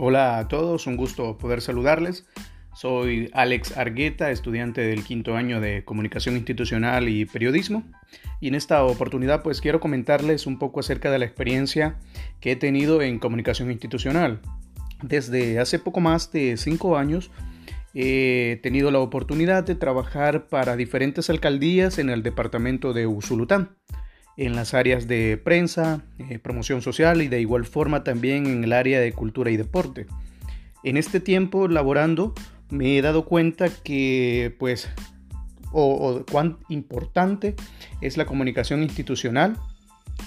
Hola a todos, un gusto poder saludarles. Soy Alex Argueta, estudiante del quinto año de Comunicación Institucional y Periodismo. Y en esta oportunidad pues quiero comentarles un poco acerca de la experiencia que he tenido en comunicación institucional. Desde hace poco más de cinco años he tenido la oportunidad de trabajar para diferentes alcaldías en el departamento de Usulután en las áreas de prensa, eh, promoción social y de igual forma también en el área de cultura y deporte. En este tiempo laborando me he dado cuenta que pues o, cuán importante es la comunicación institucional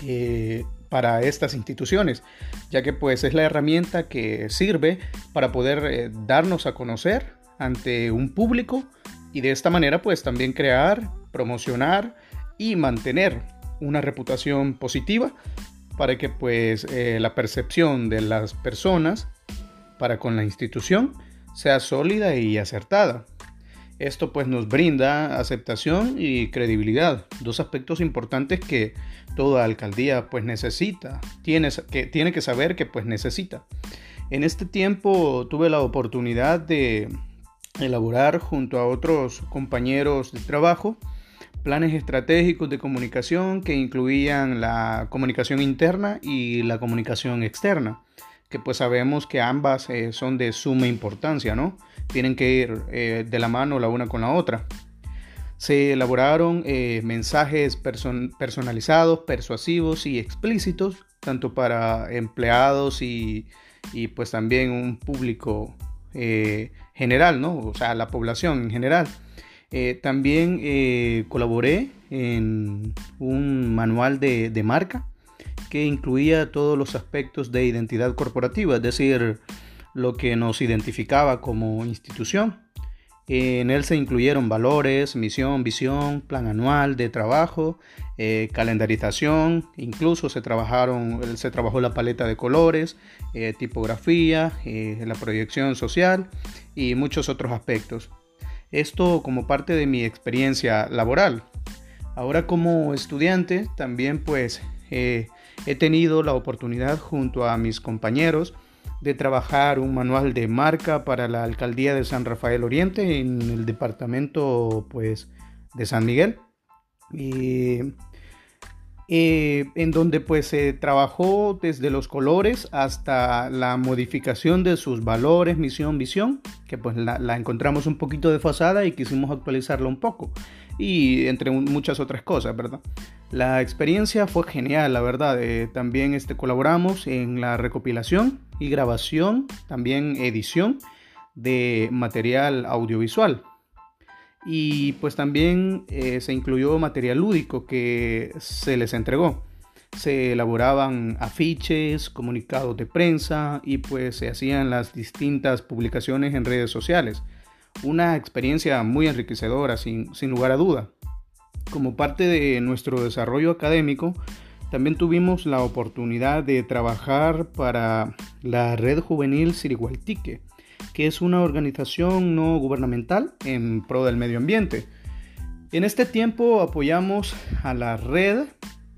eh, para estas instituciones, ya que pues es la herramienta que sirve para poder eh, darnos a conocer ante un público y de esta manera pues también crear, promocionar y mantener una reputación positiva para que pues eh, la percepción de las personas para con la institución sea sólida y acertada. Esto pues nos brinda aceptación y credibilidad, dos aspectos importantes que toda alcaldía pues necesita, tiene que, tiene que saber que pues necesita. En este tiempo tuve la oportunidad de elaborar junto a otros compañeros de trabajo planes estratégicos de comunicación que incluían la comunicación interna y la comunicación externa, que pues sabemos que ambas eh, son de suma importancia, ¿no? Tienen que ir eh, de la mano la una con la otra. Se elaboraron eh, mensajes personalizados, persuasivos y explícitos, tanto para empleados y, y pues también un público general, ¿no? O sea, la población en general. Eh, también eh, colaboré en un manual de, marca que incluía todos los aspectos de identidad corporativa, es decir, lo que nos identificaba como institución. En él se incluyeron valores, misión, visión, plan anual de trabajo, eh, calendarización, incluso se, trabajaron, se trabajó la paleta de colores, tipografía, la proyección social y muchos otros aspectos. Esto como parte de mi experiencia laboral. Ahora como estudiante también pues he tenido la oportunidad junto a mis compañeros de trabajar un manual de marca para la alcaldía de San Rafael Oriente en el departamento pues de San Miguel. Eh, en donde pues se trabajó desde los colores hasta la modificación de sus valores, misión, visión, que pues la, encontramos un poquito desfasada y quisimos actualizarla un poco, y entre muchas otras cosas, ¿verdad? La experiencia fue genial, la verdad, eh, también este, colaboramos en la recopilación y grabación, también edición de material audiovisual y pues también eh, se incluyó material lúdico que se les entregó. Se elaboraban afiches, comunicados de prensa y pues se hacían las distintas publicaciones en redes sociales. Una experiencia muy enriquecedora, sin, sin lugar a duda. Como parte de nuestro desarrollo académico, también tuvimos la oportunidad de trabajar para la Red Juvenil Sirigualtique que es una organización no gubernamental en pro del medio ambiente. En este tiempo apoyamos a la red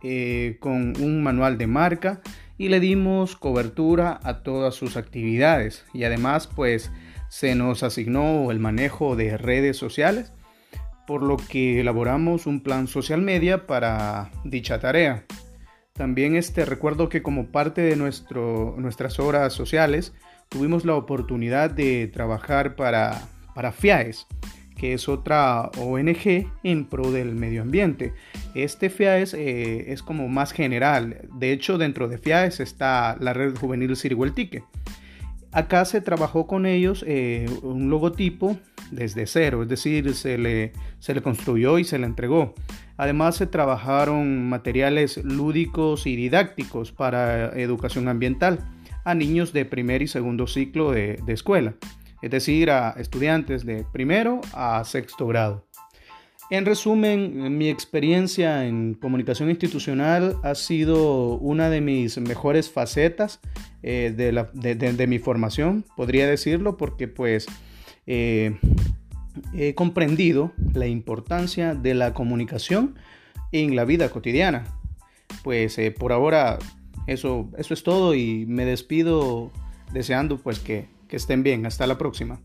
eh, con un manual de marca y le dimos cobertura a todas sus actividades y además pues se nos asignó el manejo de redes sociales por lo que elaboramos un plan social media para dicha tarea. También este recuerdo que como parte de nuestro, nuestras horas sociales tuvimos la oportunidad de trabajar para, para FIAES, que es otra ONG en pro del medio ambiente. Este FIAES eh, es como más general. De hecho, dentro de FIAES está la red juvenil Sirihueltique. Acá se trabajó con ellos eh, un logotipo desde cero, es decir, se le, se le construyó y se le entregó. Además se trabajaron materiales lúdicos y didácticos para educación ambiental a niños de primer y segundo ciclo de, escuela, es decir, a estudiantes de primero a sexto grado. En resumen, mi experiencia en comunicación institucional ha sido una de mis mejores facetas eh, de, mi formación, podría decirlo, porque pues eh, he comprendido la importancia de la comunicación en la vida cotidiana. Pues eh, por ahora eso, eso es todo y me despido deseando pues que, que estén bien. Hasta la próxima.